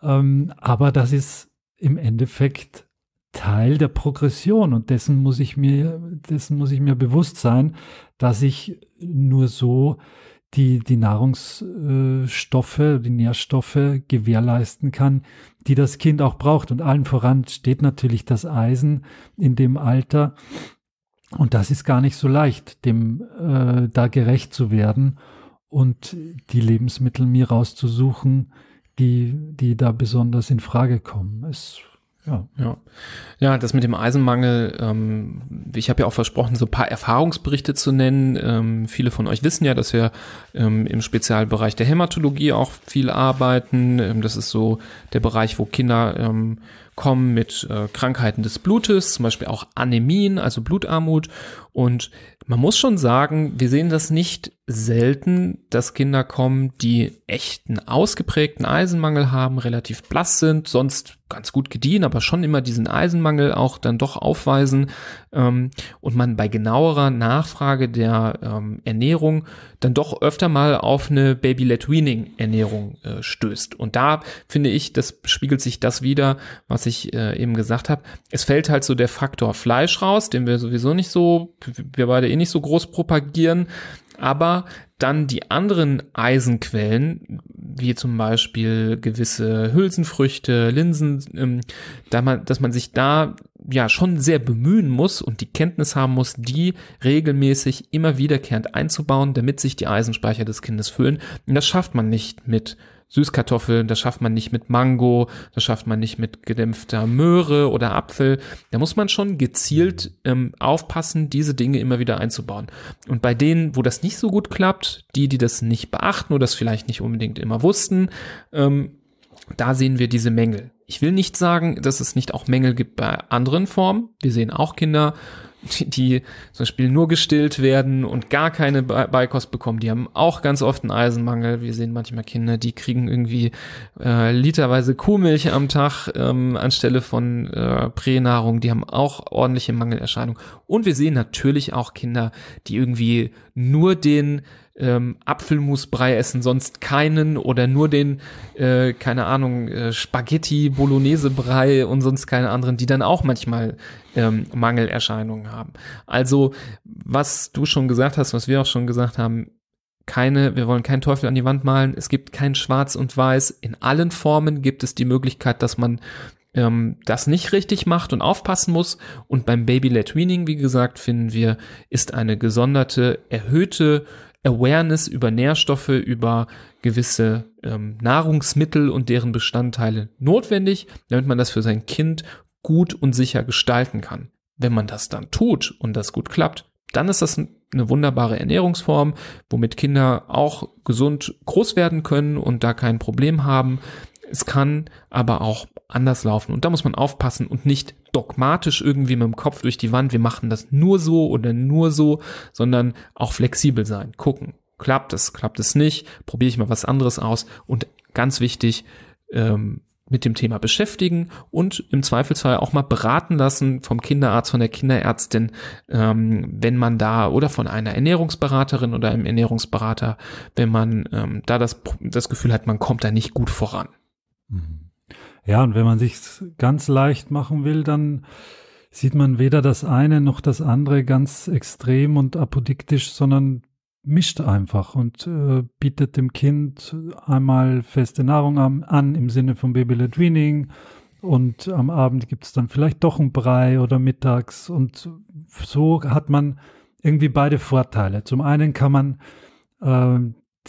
Ähm, aber das ist im Endeffekt Teil der Progression und dessen muss ich mir, dessen muss ich mir bewusst sein, dass ich nur so die, die Nahrungsstoffe, die Nährstoffe gewährleisten kann, die das Kind auch braucht. Und allen voran steht natürlich das Eisen in dem Alter. Und das ist gar nicht so leicht, dem äh, da gerecht zu werden und die Lebensmittel mir rauszusuchen, die, die da besonders in Frage kommen. Es ja. ja. Ja, das mit dem Eisenmangel, ähm, ich habe ja auch versprochen, so ein paar Erfahrungsberichte zu nennen. Ähm, viele von euch wissen ja, dass wir ähm, im Spezialbereich der Hämatologie auch viel arbeiten. Ähm, das ist so der Bereich, wo Kinder ähm, kommen mit äh, Krankheiten des Blutes, zum Beispiel auch Anämien, also Blutarmut. Und man muss schon sagen, wir sehen das nicht selten, dass Kinder kommen, die echten ausgeprägten Eisenmangel haben, relativ blass sind, sonst ganz gut gediehen, aber schon immer diesen Eisenmangel auch dann doch aufweisen ähm, und man bei genauerer Nachfrage der ähm, Ernährung dann doch öfter mal auf eine Baby-led Weaning Ernährung äh, stößt. Und da finde ich, das spiegelt sich das wieder, was ich äh, eben gesagt habe. Es fällt halt so der Faktor Fleisch raus, den wir sowieso nicht so, wir beide nicht so groß propagieren, aber dann die anderen Eisenquellen, wie zum Beispiel gewisse Hülsenfrüchte, Linsen, ähm, da man, dass man sich da ja schon sehr bemühen muss und die Kenntnis haben muss, die regelmäßig immer wiederkehrend einzubauen, damit sich die Eisenspeicher des Kindes füllen. Und das schafft man nicht mit Süßkartoffeln, das schafft man nicht mit Mango, das schafft man nicht mit gedämpfter Möhre oder Apfel. Da muss man schon gezielt ähm, aufpassen, diese Dinge immer wieder einzubauen. Und bei denen, wo das nicht so gut klappt, die, die das nicht beachten oder das vielleicht nicht unbedingt immer wussten, ähm, da sehen wir diese Mängel. Ich will nicht sagen, dass es nicht auch Mängel gibt bei anderen Formen. Wir sehen auch Kinder, die, die zum Beispiel nur gestillt werden und gar keine Beikost bekommen, die haben auch ganz oft einen Eisenmangel. Wir sehen manchmal Kinder, die kriegen irgendwie äh, literweise Kuhmilch am Tag ähm, anstelle von äh, Pränahrung. Die haben auch ordentliche Mangelerscheinungen. Und wir sehen natürlich auch Kinder, die irgendwie nur den ähm, Apfelmusbrei essen, sonst keinen oder nur den, äh, keine Ahnung, äh, Spaghetti, Bolognese-Brei und sonst keine anderen, die dann auch manchmal ähm, Mangelerscheinungen haben. Also, was du schon gesagt hast, was wir auch schon gesagt haben, keine, wir wollen keinen Teufel an die Wand malen. Es gibt kein Schwarz und Weiß. In allen Formen gibt es die Möglichkeit, dass man ähm, das nicht richtig macht und aufpassen muss. Und beim Baby-led Weaning, wie gesagt, finden wir, ist eine gesonderte, erhöhte Awareness über Nährstoffe, über gewisse ähm, Nahrungsmittel und deren Bestandteile notwendig, damit man das für sein Kind gut und sicher gestalten kann. Wenn man das dann tut und das gut klappt, dann ist das eine wunderbare Ernährungsform, womit Kinder auch gesund groß werden können und da kein Problem haben. Es kann aber auch anders laufen und da muss man aufpassen und nicht dogmatisch irgendwie mit dem Kopf durch die Wand, wir machen das nur so oder nur so, sondern auch flexibel sein, gucken. Klappt es, klappt es nicht, probiere ich mal was anderes aus und ganz wichtig, ähm, mit dem Thema beschäftigen und im Zweifelsfall auch mal beraten lassen vom Kinderarzt, von der Kinderärztin, ähm, wenn man da oder von einer Ernährungsberaterin oder einem Ernährungsberater, wenn man ähm, da das, das Gefühl hat, man kommt da nicht gut voran. Mhm. Ja, und wenn man sich ganz leicht machen will, dann sieht man weder das eine noch das andere ganz extrem und apodiktisch, sondern mischt einfach und äh, bietet dem Kind einmal feste Nahrung an, an im Sinne von Baby-led Weaning und am Abend gibt es dann vielleicht doch ein Brei oder mittags und so hat man irgendwie beide Vorteile. Zum einen kann man äh,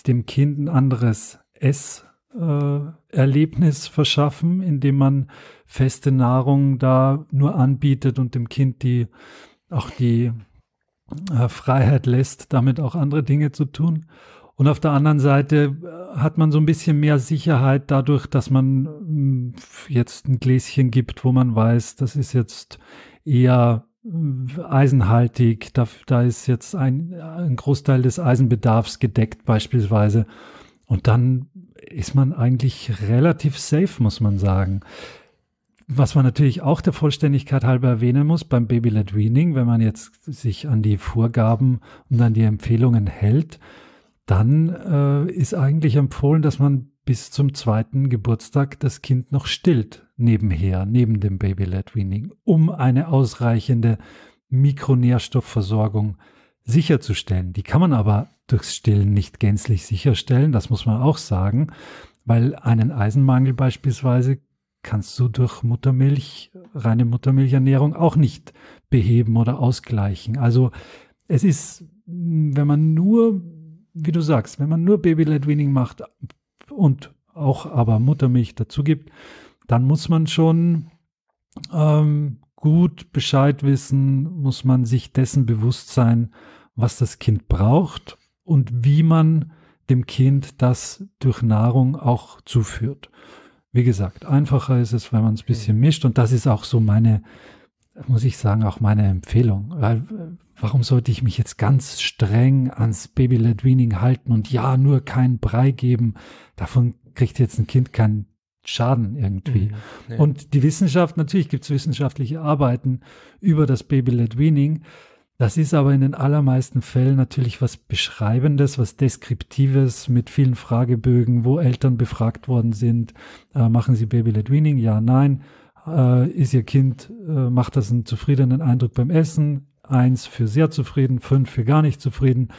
dem Kind ein anderes Ess äh, Erlebnis verschaffen, indem man feste Nahrung da nur anbietet und dem Kind die auch die äh, Freiheit lässt, damit auch andere Dinge zu tun. Und auf der anderen Seite äh, hat man so ein bisschen mehr Sicherheit dadurch, dass man mm, jetzt ein Gläschen gibt, wo man weiß, das ist jetzt eher äh, eisenhaltig, da, da ist jetzt ein, ein Großteil des Eisenbedarfs gedeckt beispielsweise. Und dann ist man eigentlich relativ safe, muss man sagen. Was man natürlich auch der Vollständigkeit halber erwähnen muss beim Baby-led Weaning, wenn man jetzt sich an die Vorgaben und an die Empfehlungen hält, dann äh, ist eigentlich empfohlen, dass man bis zum zweiten Geburtstag das Kind noch stillt nebenher, neben dem Baby-led Weaning, um eine ausreichende Mikronährstoffversorgung sicherzustellen. Die kann man aber durchs Stillen nicht gänzlich sicherstellen, das muss man auch sagen, weil einen Eisenmangel beispielsweise kannst du durch Muttermilch, reine Muttermilchernährung auch nicht beheben oder ausgleichen. Also es ist, wenn man nur, wie du sagst, wenn man nur Baby-led Weaning macht und auch aber Muttermilch dazu gibt, dann muss man schon ähm, gut Bescheid wissen, muss man sich dessen bewusst sein, was das Kind braucht und wie man dem Kind das durch Nahrung auch zuführt. Wie gesagt, einfacher ist es, wenn man es ein bisschen mhm. mischt und das ist auch so meine, muss ich sagen, auch meine Empfehlung. Weil, warum sollte ich mich jetzt ganz streng ans Baby-led Weaning halten und ja, nur keinen Brei geben? Davon kriegt jetzt ein Kind keinen Schaden irgendwie. Mhm, ja. Und die Wissenschaft, natürlich gibt es wissenschaftliche Arbeiten über das Baby-led Weaning, das ist aber in den allermeisten Fällen natürlich was Beschreibendes, was Deskriptives mit vielen Fragebögen, wo Eltern befragt worden sind. Äh, machen Sie Baby-led Weaning? Ja, nein. Äh, ist Ihr Kind, äh, macht das einen zufriedenen Eindruck beim Essen? Eins für sehr zufrieden, fünf für gar nicht zufrieden.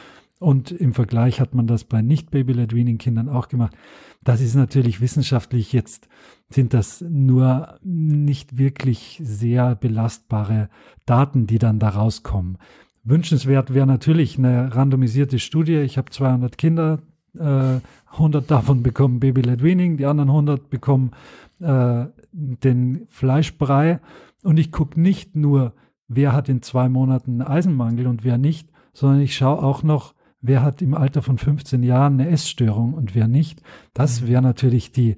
Und im Vergleich hat man das bei nicht Baby-led Weaning Kindern auch gemacht. Das ist natürlich wissenschaftlich jetzt sind das nur nicht wirklich sehr belastbare Daten, die dann da rauskommen. Wünschenswert wäre natürlich eine randomisierte Studie. Ich habe 200 Kinder äh, 100 davon bekommen Baby-led Weaning, die anderen 100 bekommen äh, den Fleischbrei. Und ich gucke nicht nur, wer hat in zwei Monaten Eisenmangel und wer nicht, sondern ich schaue auch noch, wer hat im Alter von 15 Jahren eine Essstörung und wer nicht. Das mhm. wäre natürlich die,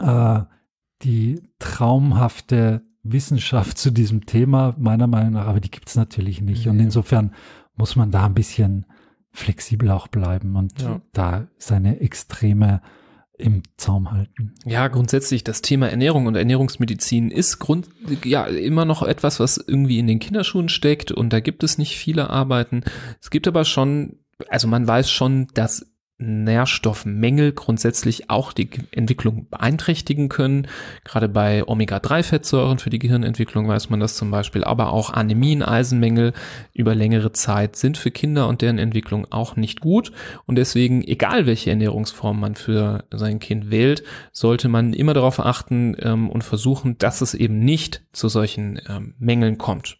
äh, die traumhafte Wissenschaft zu diesem Thema, meiner Meinung nach, aber die gibt es natürlich nicht. Und insofern muss man da ein bisschen flexibel auch bleiben und ja. da seine Extreme im Zaum halten. Ja, grundsätzlich das Thema Ernährung und Ernährungsmedizin ist Grund, ja, immer noch etwas, was irgendwie in den Kinderschuhen steckt und da gibt es nicht viele Arbeiten. Es gibt aber schon, also man weiß schon, dass Nährstoffmängel grundsätzlich auch die Entwicklung beeinträchtigen können. Gerade bei Omega-3-Fettsäuren für die Gehirnentwicklung weiß man das zum Beispiel, aber auch Anämien, Eisenmängel über längere Zeit sind für Kinder und deren Entwicklung auch nicht gut. Und deswegen, egal welche Ernährungsform man für sein Kind wählt, sollte man immer darauf achten ähm, und versuchen, dass es eben nicht zu solchen ähm, Mängeln kommt.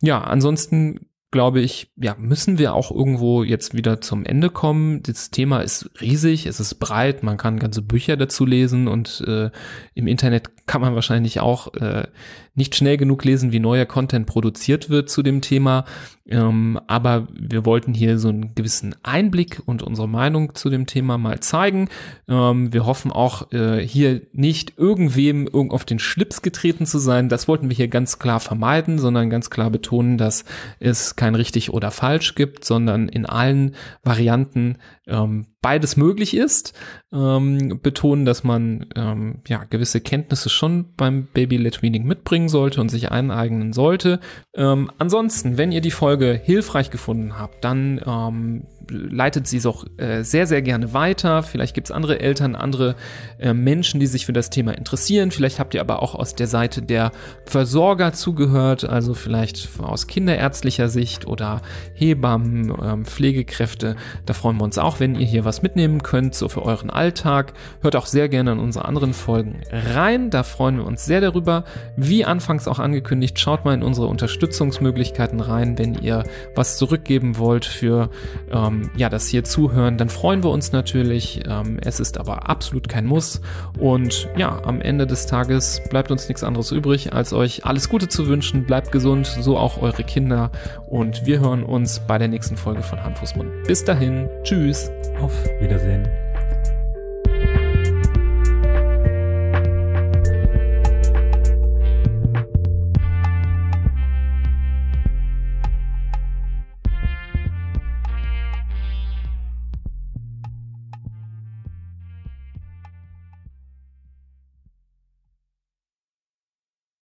Ja, ansonsten glaube ich, ja, müssen wir auch irgendwo jetzt wieder zum Ende kommen. Das Thema ist riesig, es ist breit, man kann ganze Bücher dazu lesen und äh, im Internet kann man wahrscheinlich auch äh, nicht schnell genug lesen, wie neuer Content produziert wird zu dem Thema. Ähm, aber wir wollten hier so einen gewissen Einblick und unsere Meinung zu dem Thema mal zeigen. Ähm, wir hoffen auch äh, hier nicht irgendwem irgend auf den Schlips getreten zu sein. Das wollten wir hier ganz klar vermeiden, sondern ganz klar betonen, dass es kein richtig oder falsch gibt, sondern in allen Varianten ähm, beides möglich ist. Ähm, betonen, dass man ähm, ja gewisse Kenntnisse schon beim Baby-led Weaning mitbringen sollte und sich eineignen sollte. Ähm, ansonsten, wenn ihr die Folge hilfreich gefunden habt, dann ähm, leitet sie doch äh, sehr, sehr gerne weiter. Vielleicht gibt es andere Eltern, andere äh, Menschen, die sich für das Thema interessieren. Vielleicht habt ihr aber auch aus der Seite der Versorger zugehört, also vielleicht aus kinderärztlicher Sicht oder Hebammen, ähm, Pflegekräfte. Da freuen wir uns auch, wenn ihr hier was mitnehmen könnt, so für euren Alltag. Hört auch sehr gerne in unsere anderen Folgen rein. Da freuen wir uns sehr darüber. Wie anfangs auch angekündigt, schaut mal in unsere Unterstützungsmöglichkeiten rein, wenn ihr was zurückgeben wollt für ähm, ja, das hier zuhören, dann freuen wir uns natürlich. Ähm, es ist aber absolut kein Muss. Und ja, am Ende des Tages bleibt uns nichts anderes übrig, als euch alles Gute zu wünschen. Bleibt gesund, so auch eure Kinder. Und wir hören uns bei der nächsten Folge von Hand, Fuß, Mund. Bis dahin, tschüss. Auf Wiedersehen.